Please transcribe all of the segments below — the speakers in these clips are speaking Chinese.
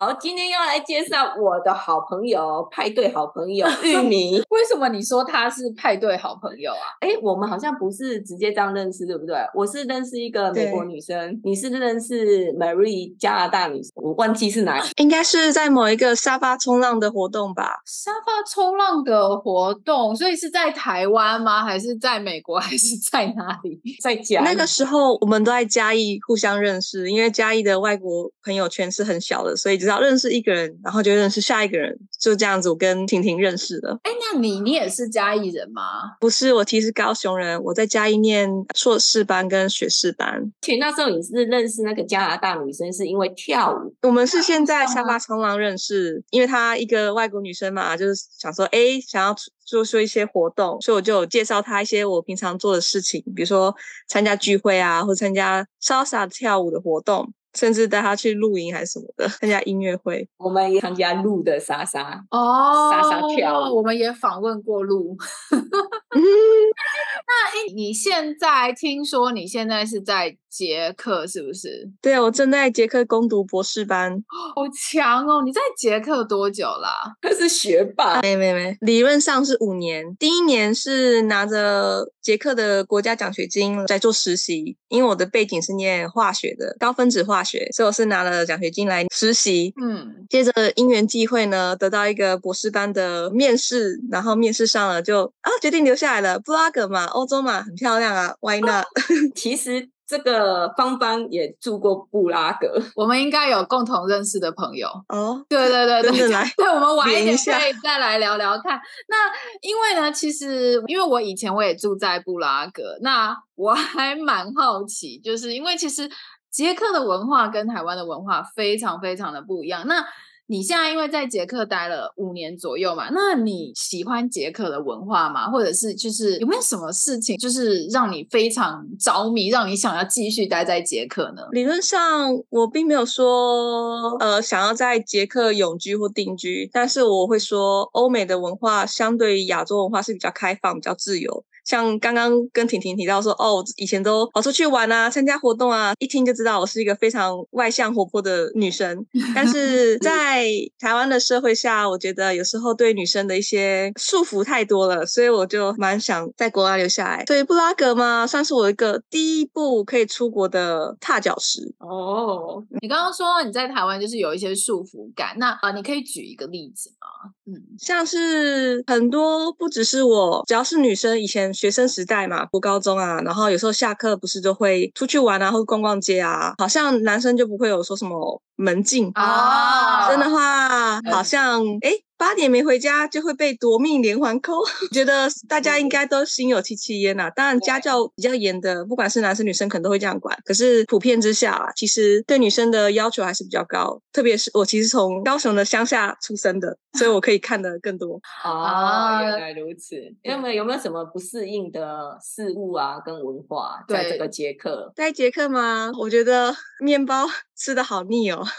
好，今天要来介绍我的好朋友，派对好朋友 玉米。为什么你说他是派对好朋友啊？哎，我们好像不是直接这样认识，对不对？我是认识一个美国女生，你是认识 Marie 加拿大女生，我忘记是哪，应该是在某一个沙发冲浪的活动吧？沙发冲浪的活动，所以是在台湾吗？还是在美国？还是在哪里？在嘉。那个时候我们都在嘉义互相认识，因为嘉义的外国朋友圈是很小的，所以就。只要认识一个人，然后就认识下一个人，就这样子。我跟婷婷认识的。哎，那你你也是嘉义人吗？不是，我其实高雄人。我在嘉义念硕士班跟学士班。其实那时候你是认识那个加拿大女生，是因为跳舞。我们是现在沙发冲浪认识，因为她一个外国女生嘛，就是想说，哎，想要做出一些活动，所以我就有介绍她一些我平常做的事情，比如说参加聚会啊，或参加 salsa 跳舞的活动。甚至带他去露营还是什么的，参加音乐会。我们也参加露的莎莎哦，莎莎跳。我们也访问过露。那诶，你现在听说你现在是在捷克是不是？对啊，我正在捷克攻读博士班。好强哦！你在捷克多久啦？他 是学霸。没没没，理论上是五年。第一年是拿着捷克的国家奖学金在做实习，因为我的背景是念化学的，高分子化学，所以我是拿了奖学金来实习。嗯，接着因缘际会呢，得到一个博士班的面试，然后面试上了就啊，决定留下来了。布拉格嘛，欧洲嘛，很漂亮啊，Why not？其实。这个芳芳也住过布拉格，我们应该有共同认识的朋友哦。对对对对，来 对，我们晚一点可以再来聊聊看。那因为呢，其实因为我以前我也住在布拉格，那我还蛮好奇，就是因为其实捷克的文化跟台湾的文化非常非常的不一样。那你现在因为在捷克待了五年左右嘛，那你喜欢捷克的文化吗？或者是就是有没有什么事情，就是让你非常着迷，让你想要继续待在捷克呢？理论上我并没有说呃想要在捷克永居或定居，但是我会说欧美的文化相对于亚洲文化是比较开放、比较自由。像刚刚跟婷婷提到说，哦，以前都跑出去玩啊，参加活动啊，一听就知道我是一个非常外向活泼的女生。但是在台湾的社会下，我觉得有时候对女生的一些束缚太多了，所以我就蛮想在国外留下来。所以布拉格嘛，算是我一个第一步可以出国的踏脚石。哦，你刚刚说你在台湾就是有一些束缚感，那啊，你可以举一个例子吗？嗯，像是很多不只是我，只要是女生以前。学生时代嘛，读高中啊，然后有时候下课不是就会出去玩啊，或逛逛街啊，好像男生就不会有说什么门禁啊，真的话好像哎。诶八点没回家就会被夺命连环扣，觉得大家应该都心有戚戚焉呐。当然家教比较严的，不管是男生女生，可能都会这样管。可是普遍之下啊，其实对女生的要求还是比较高。特别是我其实从高雄的乡下出生的，所以我可以看得更多。啊，原来如此。有没有有没有什么不适应的事物啊，跟文化在这个捷克？在捷克吗？我觉得面包吃的好腻哦。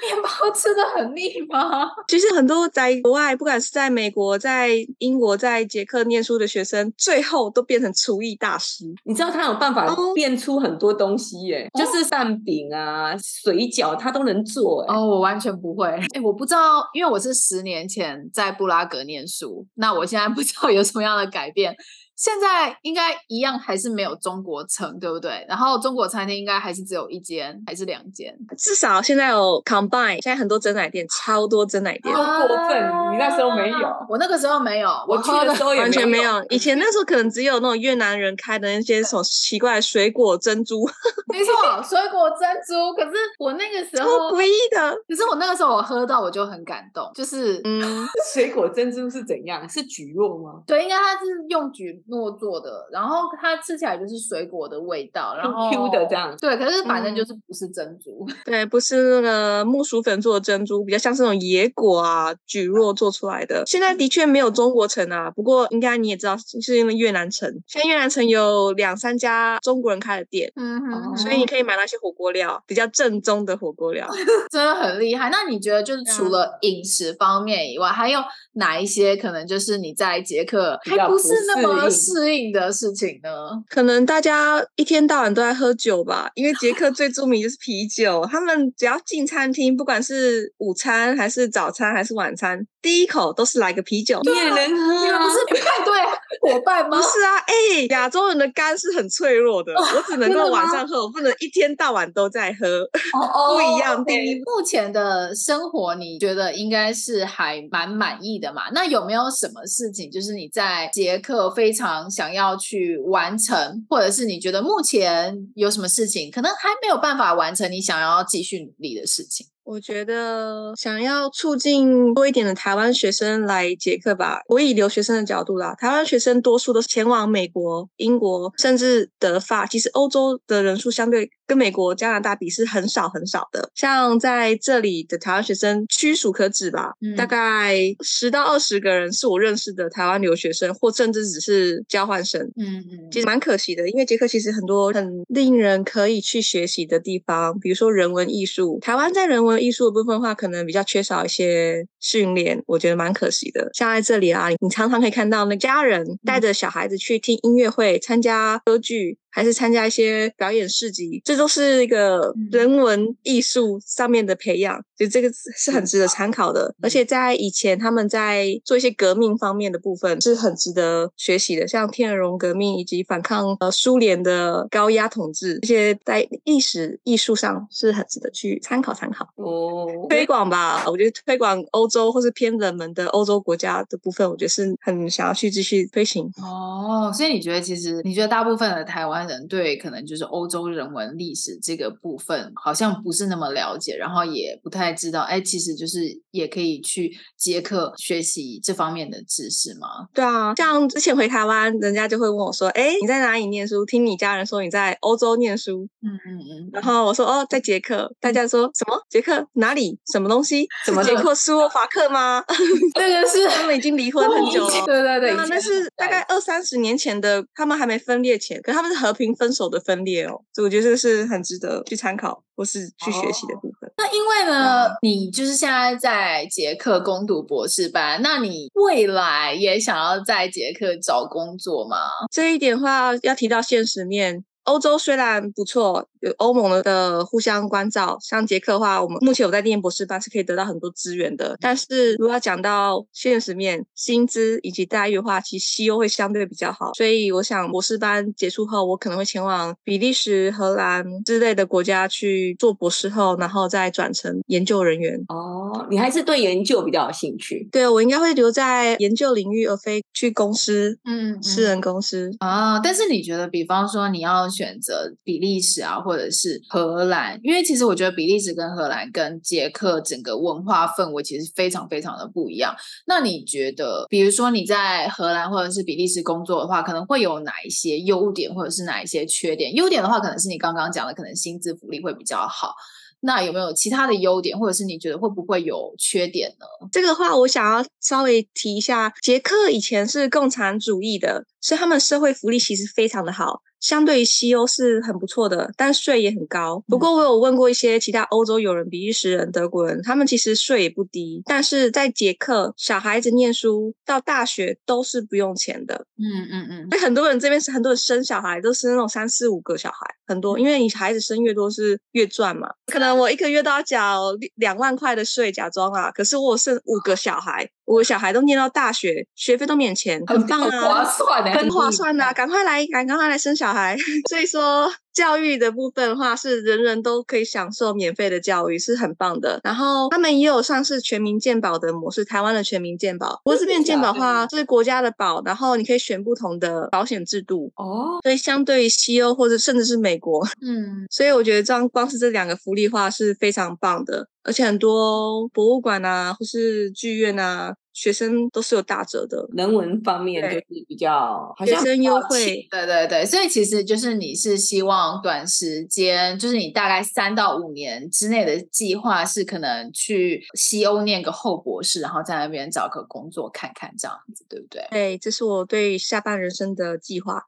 面包吃的很腻吗？其实很多在国外，不管是在美国、在英国、在捷克念书的学生，最后都变成厨艺大师。你知道他有办法变出很多东西耶，哦、就是蛋饼啊、水饺，他都能做。哦，我完全不会。哎，我不知道，因为我是十年前在布拉格念书，那我现在不知道有什么样的改变。现在应该一样，还是没有中国城，对不对？然后中国餐厅应该还是只有一间，还是两间？至少现在有 combine，现在很多真奶店，超多真奶店。好过分！你那时候没有，我那个时候没有，我去的时候完全没有。以前那时候可能只有那种越南人开的那些什么奇怪的水果珍珠。没错，水果珍珠。可是我那个时候超诡异的。可是我那个时候我喝到我就很感动，就是嗯，水果珍珠是怎样？是蒟蒻吗？对，应该它是用蒟。糯做的，然后它吃起来就是水果的味道，然后 Q 的这样。对，可是反正就是不是珍珠，嗯、对，不是那个木薯粉做的珍珠，比较像是那种野果啊、蒟蒻做出来的。现在的确没有中国城啊，不过应该你也知道，是因为越南城。现在越南城有两三家中国人开的店，嗯哼，所以你可以买那些火锅料，比较正宗的火锅料，真的很厉害。那你觉得就是除了饮食方面以外，还有哪一些可能就是你在捷克还不是那么适应的事情呢？可能大家一天到晚都在喝酒吧，因为捷克最著名就是啤酒。他们只要进餐厅，不管是午餐还是早餐还是晚餐，第一口都是来个啤酒。你也能喝？你们不是派对伙伴吗？不是啊，哎、欸，亚洲人的肝是很脆弱的，我只能够晚上喝，我不能一天到晚都在喝。哦不一样。你目前的生活，你觉得应该是还蛮满意的嘛？那有没有什么事情，就是你在捷克非常想要去完成，或者是你觉得目前有什么事情可能还没有办法完成，你想要继续努力的事情？我觉得想要促进多一点的台湾学生来捷克吧。我以留学生的角度啦，台湾学生多数都是前往美国、英国，甚至德法。其实欧洲的人数相对跟美国、加拿大比是很少很少的。像在这里的台湾学生屈指可指吧，嗯、大概十到二十个人是我认识的台湾留学生，或甚至只是交换生。嗯嗯，其实蛮可惜的，因为捷克其实很多很令人可以去学习的地方，比如说人文艺术。台湾在人文艺术的部分的话，可能比较缺少一些训练，我觉得蛮可惜的。像在这里啊，你常常可以看到那家人带着小孩子去听音乐会、参加歌剧。还是参加一些表演市集，这都是一个人文艺术上面的培养，就这个是很值得参考的。而且在以前，他们在做一些革命方面的部分是很值得学习的，像天鹅绒革命以及反抗呃苏联的高压统治，这些在历史艺术上是很值得去参考参考哦。推广吧，我觉得推广欧洲或是偏冷门的欧洲国家的部分，我觉得是很想要去继续推行。哦，所以你觉得其实你觉得大部分的台湾人对可能就是欧洲人文历史这个部分好像不是那么了解，然后也不太知道，哎，其实就是也可以去捷克学习这方面的知识吗？对啊，像之前回台湾，人家就会问我说，哎，你在哪里念书？听你家人说你在欧洲念书，嗯嗯嗯，然后我说哦，在捷克，大家说什么？捷克哪里？什么东西？什么捷克斯洛伐克吗？那个是他们已经离婚很久了，对对对，那是大概二三十年前的，他们还没分裂前，可他们是和平分手的分裂哦，所以我觉得这个是很值得去参考或是去学习的部分。哦、那因为呢，嗯、你就是现在在捷克攻读博士班，那你未来也想要在捷克找工作吗？这一点的话，要提到现实面。欧洲虽然不错，有欧盟的互相关照，像捷克的话，我们目前有在念博士班是可以得到很多资源的。但是如果要讲到现实面，薪资以及待遇的话，其实西欧会相对比较好。所以我想博士班结束后，我可能会前往比利时、荷兰之类的国家去做博士后，然后再转成研究人员。哦，你还是对研究比较有兴趣？对，我应该会留在研究领域，而非去公司，嗯，私人公司。啊、哦，但是你觉得，比方说你要。选择比利时啊，或者是荷兰，因为其实我觉得比利时跟荷兰跟捷克整个文化氛围其实非常非常的不一样。那你觉得，比如说你在荷兰或者是比利时工作的话，可能会有哪一些优点，或者是哪一些缺点？优点的话，可能是你刚刚讲的，可能薪资福利会比较好。那有没有其他的优点，或者是你觉得会不会有缺点呢？这个话我想要稍微提一下，捷克以前是共产主义的，所以他们社会福利其实非常的好。相对于西欧是很不错的，但税也很高。不过我有问过一些其他欧洲友人，比利时人、德国人，他们其实税也不低。但是在捷克，小孩子念书到大学都是不用钱的。嗯嗯嗯。所以很多人这边是很多人生小孩都是那种三四五个小孩，很多，因为你孩子生越多是越赚嘛。可能我一个月都要缴两万块的税，假装啊。可是我生五个小孩，五个小孩都念到大学，学费都免钱，很棒啊，很划算的，很划算的，赶快来，赶赶快来生小孩。所以说，教育的部分的话，是人人都可以享受免费的教育，是很棒的。然后他们也有上市全民健保的模式，台湾的全民健保。不过这边健保的话是国家的保，然后你可以选不同的保险制度哦。所以相对于西欧或者甚至是美国，嗯，所以我觉得这样光是这两个福利化是非常棒的。而且很多博物馆啊，或是剧院啊，学生都是有打折的。人文方面就是比较学生优惠，对对对。所以其实就是你是希望短时间，就是你大概三到五年之内的计划是可能去西欧念个后博士，然后在那边找个工作看看这样子，对不对？对，这是我对下半人生的计划。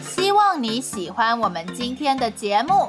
希望你喜欢我们今天的节目。